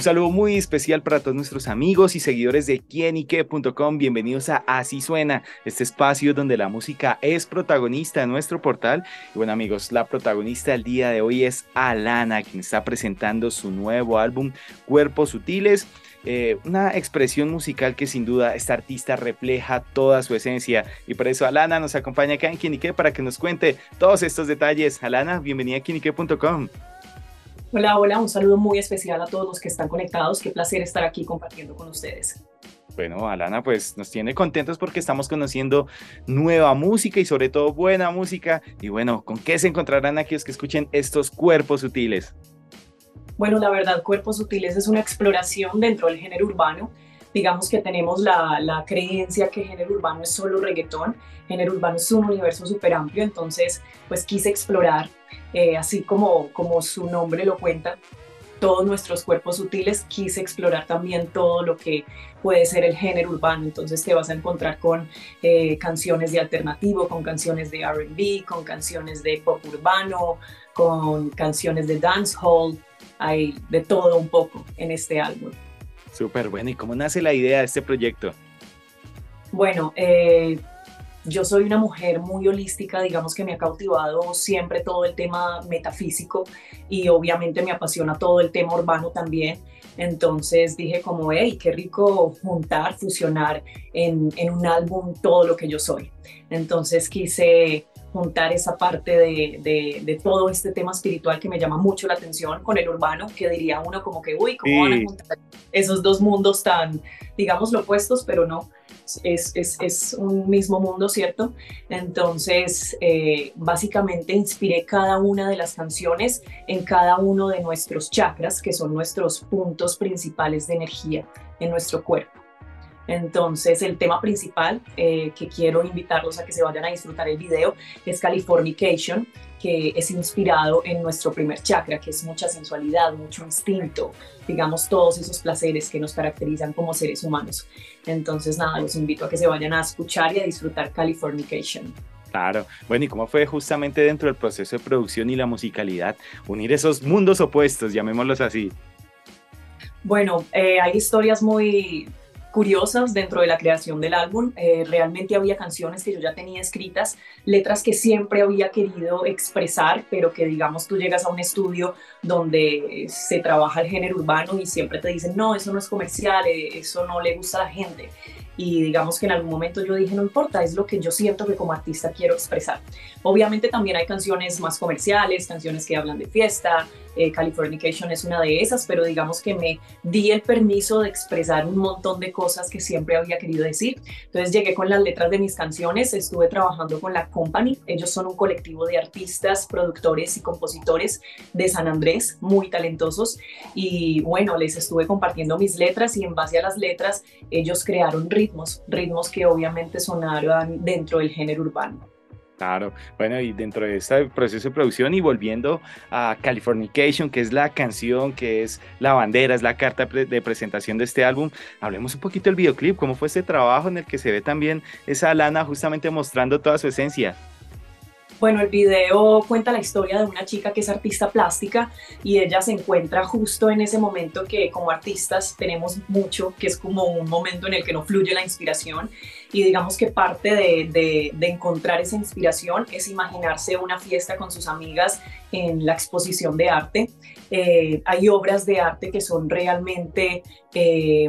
Un saludo muy especial para todos nuestros amigos y seguidores de quienique.com. Bienvenidos a Así Suena, este espacio donde la música es protagonista en nuestro portal. Y bueno amigos, la protagonista del día de hoy es Alana, quien está presentando su nuevo álbum Cuerpos Sutiles. Eh, una expresión musical que sin duda esta artista refleja toda su esencia y por eso Alana nos acompaña acá en Quienique para que nos cuente todos estos detalles. Alana, bienvenida a quienique.com. Hola, hola, un saludo muy especial a todos los que están conectados. Qué placer estar aquí compartiendo con ustedes. Bueno, Alana, pues nos tiene contentos porque estamos conociendo nueva música y sobre todo buena música. Y bueno, ¿con qué se encontrarán aquellos que escuchen estos cuerpos sutiles? Bueno, la verdad, Cuerpos Sutiles es una exploración dentro del género urbano digamos que tenemos la, la, creencia que género urbano es solo reggaetón, género urbano es un universo súper amplio, entonces pues quise explorar, eh, así como, como su nombre lo cuenta, todos nuestros cuerpos sutiles, quise explorar también todo lo que puede ser el género urbano, entonces te vas a encontrar con eh, canciones de alternativo, con canciones de RB, con canciones de pop urbano, con canciones de dancehall, hay de todo un poco en este álbum. Súper bueno. ¿Y cómo nace la idea de este proyecto? Bueno, eh, yo soy una mujer muy holística, digamos que me ha cautivado siempre todo el tema metafísico y obviamente me apasiona todo el tema urbano también. Entonces dije como, hey, qué rico juntar, fusionar en, en un álbum todo lo que yo soy. Entonces quise juntar esa parte de, de, todo este tema espiritual que me llama mucho la atención con el urbano, que diría uno como que, uy, ¿cómo van a juntar esos dos mundos tan, digamos, opuestos? Pero no, es, es, es un mismo mundo, ¿cierto? Entonces, eh, básicamente inspiré cada una de las canciones en cada uno de nuestros chakras, que son nuestros puntos principales de energía en nuestro cuerpo. Entonces, el tema principal eh, que quiero invitarlos a que se vayan a disfrutar el video es Californication, que es inspirado en nuestro primer chakra, que es mucha sensualidad, mucho instinto, digamos, todos esos placeres que nos caracterizan como seres humanos. Entonces, nada, los invito a que se vayan a escuchar y a disfrutar Californication. Claro. Bueno, ¿y cómo fue justamente dentro del proceso de producción y la musicalidad unir esos mundos opuestos, llamémoslos así? Bueno, eh, hay historias muy, curiosas dentro de la creación del álbum. Eh, realmente había canciones que yo ya tenía escritas, letras que siempre había querido expresar, pero que digamos tú llegas a un estudio donde se trabaja el género urbano y siempre te dicen, no, eso no es comercial, eh, eso no le gusta a la gente y digamos que en algún momento yo dije, no importa, es lo que yo siento que como artista quiero expresar. Obviamente también hay canciones más comerciales, canciones que hablan de fiesta, eh, Californication es una de esas, pero digamos que me di el permiso de expresar un montón de cosas que siempre había querido decir. Entonces llegué con las letras de mis canciones, estuve trabajando con la Company, ellos son un colectivo de artistas, productores y compositores de San Andrés, muy talentosos, y bueno, les estuve compartiendo mis letras y en base a las letras ellos crearon ritmos ritmos, que obviamente sonaron dentro del género urbano. Claro, bueno, y dentro de este proceso de producción y volviendo a Californication, que es la canción, que es la bandera, es la carta de presentación de este álbum, hablemos un poquito del videoclip, cómo fue este trabajo en el que se ve también esa lana justamente mostrando toda su esencia. Bueno, el video cuenta la historia de una chica que es artista plástica y ella se encuentra justo en ese momento que como artistas tenemos mucho, que es como un momento en el que no fluye la inspiración y digamos que parte de, encontrar esa inspiración es imaginarse una fiesta con sus amigas en la exposición de arte. Eh, hay obras de arte que son realmente... Eh,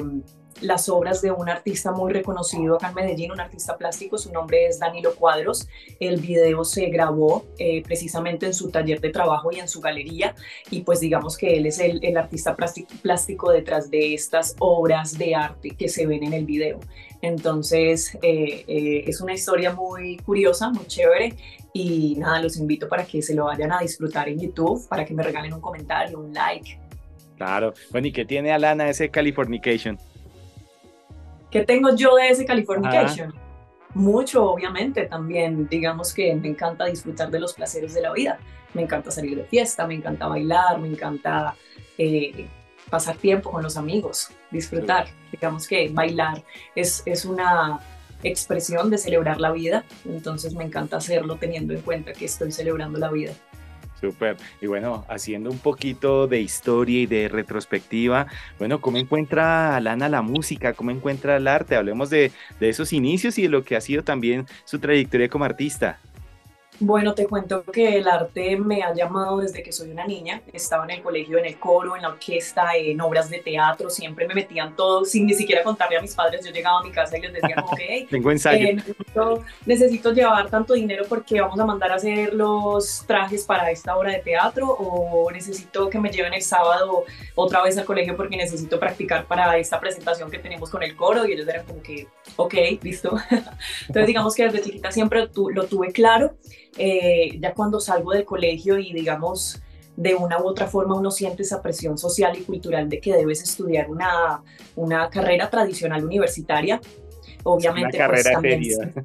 las obras de un artista muy reconocido acá en Medellín, un artista plástico, su nombre es Danilo Cuadros. El video se grabó eh, precisamente en su taller de trabajo y en su galería y pues digamos que él es el, el artista plástico detrás de estas obras de arte que se ven en el video. Entonces eh, eh, es una historia muy curiosa, muy chévere y nada, los invito para que se lo vayan a disfrutar en YouTube, para que me regalen un comentario, un like. Claro, bueno, ¿y qué tiene Alana ese Californication? ¿Qué tengo yo de ese Californication? Mucho, obviamente, también. Digamos que me encanta disfrutar de los placeres de la vida. Me encanta salir de fiesta, me encanta bailar, me encanta eh, pasar tiempo con los amigos, disfrutar. Digamos que bailar es, es una expresión de celebrar la vida, entonces me encanta hacerlo teniendo en cuenta que estoy celebrando la vida. Súper. Y bueno, haciendo un poquito de historia y de retrospectiva, bueno, ¿cómo encuentra Alana la música? ¿Cómo encuentra el arte? Hablemos de, de esos inicios y de lo que ha sido también su trayectoria como artista. Bueno, te cuento que el arte me ha llamado desde que soy una niña. Estaba en el colegio, en el coro, en la orquesta, en obras de teatro. Siempre me metían todo sin ni siquiera contarle a mis padres. Yo llegaba a mi casa y les decía como que, hey, tengo ensayo. Eh, necesito, llevar tanto dinero porque vamos a mandar a hacer los trajes para esta obra de teatro o necesito que me lleven el sábado otra vez al colegio porque necesito practicar para esta presentación que tenemos con el coro. Y ellos eran como que, ok, listo. Entonces digamos que desde chiquita siempre lo tuve claro. Eh, ya cuando salgo del colegio y digamos de una u otra forma uno siente esa presión social y cultural de que debes estudiar una, una carrera tradicional universitaria, obviamente una pues, también...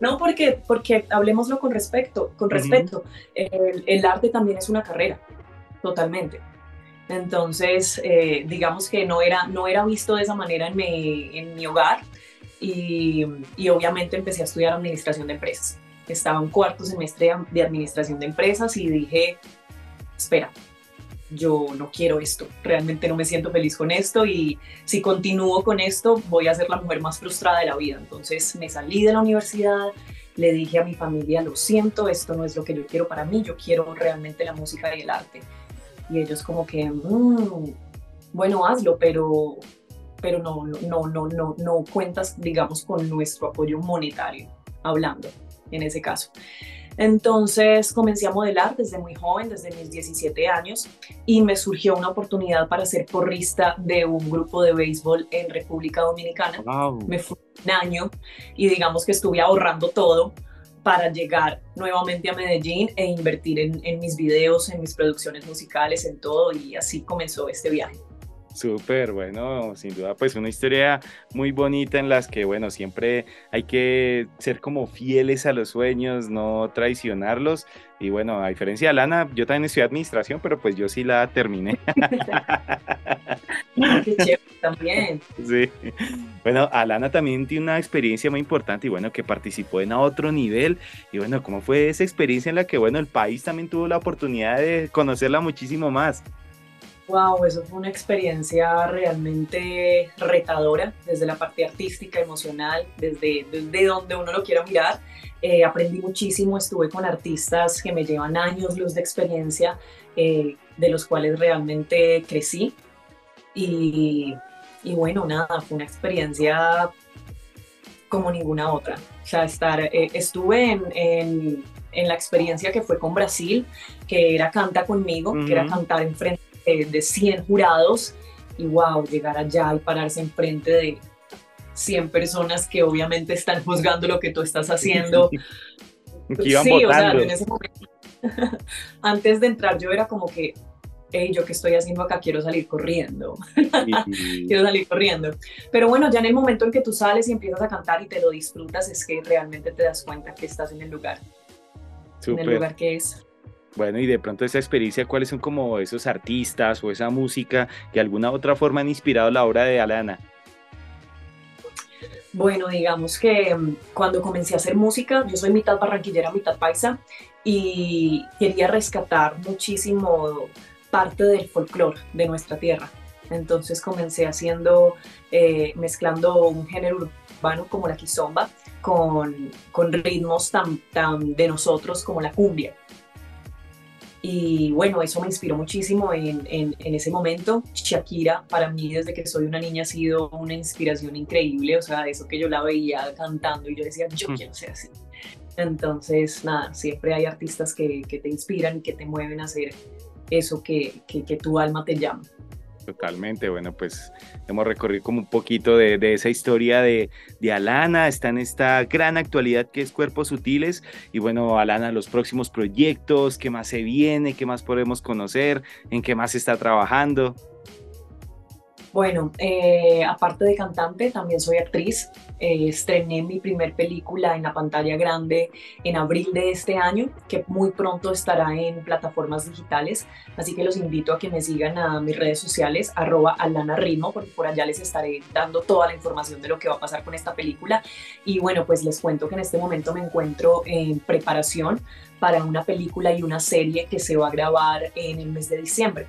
no, porque, porque hablemoslo con respecto, con respeto, el, arte también es una carrera, totalmente. Entonces, eh, digamos que no era, no era visto de esa manera en mi, en mi hogar, y, obviamente empecé a estudiar administración de empresas. Estaba en cuarto semestre de administración de empresas y dije, espera, yo no quiero esto, realmente no me siento feliz con esto y si continúo con esto voy a ser la mujer más frustrada de la vida. Entonces me salí de la universidad, le dije a mi familia, lo siento, esto no es lo que yo quiero para mí, yo quiero realmente la música y el arte. Y ellos como que, mm, bueno, hazlo, pero pero no, no, no, no, no cuentas, digamos, con nuestro apoyo monetario, hablando en ese caso. Entonces comencé a modelar desde muy joven, desde mis 17 años, y me surgió una oportunidad para ser porrista de un grupo de béisbol en República Dominicana. Me fui un año y digamos que estuve ahorrando todo para llegar nuevamente a Medellín e invertir en, en mis videos, en mis producciones musicales, en todo, y así comenzó este viaje. Súper, bueno, sin duda, pues una historia muy bonita en las que, bueno, siempre hay que ser como fieles a los sueños, no traicionarlos. Y bueno, a diferencia de Lana, yo también estudié administración, pero pues yo sí la terminé. Qué chévere también. Sí. Bueno, Alana también tiene una experiencia muy importante y bueno, que participó en otro nivel. Y bueno, ¿cómo fue esa experiencia en la que, bueno, el país también tuvo la oportunidad de conocerla muchísimo más? Wow, eso fue una experiencia realmente retadora desde la parte artística, emocional, desde, desde donde uno lo quiera mirar. Eh, aprendí muchísimo, estuve con artistas que me llevan años luz de experiencia, eh, de los cuales realmente crecí. Y, y, bueno, nada, fue una experiencia como ninguna otra. O sea, estar, eh, estuve en, en, en, la experiencia que fue con Brasil, que era Canta conmigo, que era cantar en frente de 100 jurados y wow, llegar allá y pararse enfrente de 100 personas que obviamente están juzgando lo que tú estás haciendo. sí, o sea, en ese momento, antes de entrar yo era como que, hey, yo qué estoy haciendo acá, quiero salir corriendo, quiero salir corriendo. Pero bueno, ya en el momento en que tú sales y empiezas a cantar y te lo disfrutas, es que realmente te das cuenta que estás en el lugar, en el lugar que es. Bueno, y de pronto esa experiencia, ¿cuáles son como esos artistas o esa música que de alguna otra forma han inspirado la obra de Alana? Bueno, digamos que mm, cuando comencé a hacer música, yo soy mitad barranquillera, mitad paisa, y quería rescatar muchísimo parte del folclore de nuestra tierra. Entonces comencé haciendo, eh, mezclando un género urbano como la quizomba con, con ritmos tan, tan de nosotros como la cumbia. Y bueno, eso me inspiró muchísimo en, en, ese momento. Shakira, para mí, desde que soy una niña, ha sido una inspiración increíble. O sea, eso que yo la veía cantando y yo decía, yo quiero ser así. Entonces, nada, siempre hay artistas que, que te inspiran y que te mueven a hacer eso que, que, que tu alma te llama. Totalmente, bueno, pues hemos recorrido como un poquito de, esa historia de, de, Alana, está en esta gran actualidad que es Cuerpos Sutiles. Y bueno, Alana, los próximos proyectos, qué más se viene, qué más podemos conocer, en qué más está trabajando. Bueno, eh, aparte de cantante, también soy actriz. Eh, estrené mi primer película en la pantalla grande en abril de este año, que muy pronto estará en plataformas digitales. Así que los invito a que me sigan a mis redes sociales, arroba Alana Ritmo, porque por allá les estaré dando toda la información de lo que va a pasar con esta película. Y bueno, pues les cuento que en este momento me encuentro en preparación para una película y una serie que se va a grabar en el mes de diciembre.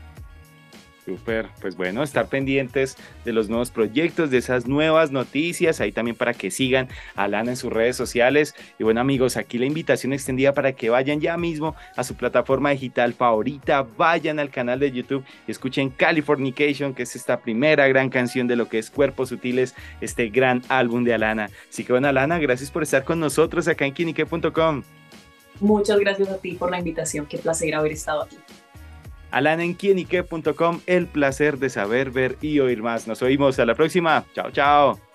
Súper, pues bueno, estar pendientes de los nuevos proyectos, de esas nuevas noticias, ahí también para que sigan a Lana en sus redes sociales. Y bueno amigos, aquí la invitación extendida para que vayan ya mismo a su plataforma digital favorita, vayan al canal de YouTube y escuchen Californication, que es esta primera gran canción de lo que es Cuerpos Sutiles, este gran álbum de Alana. Así que bueno Alana, gracias por estar con nosotros acá en kinique.com. Muchas gracias a ti por la invitación, qué placer haber estado aquí alanenquienique.com, el placer de saber, ver y oír más. Nos oímos a la próxima. Chao, chao.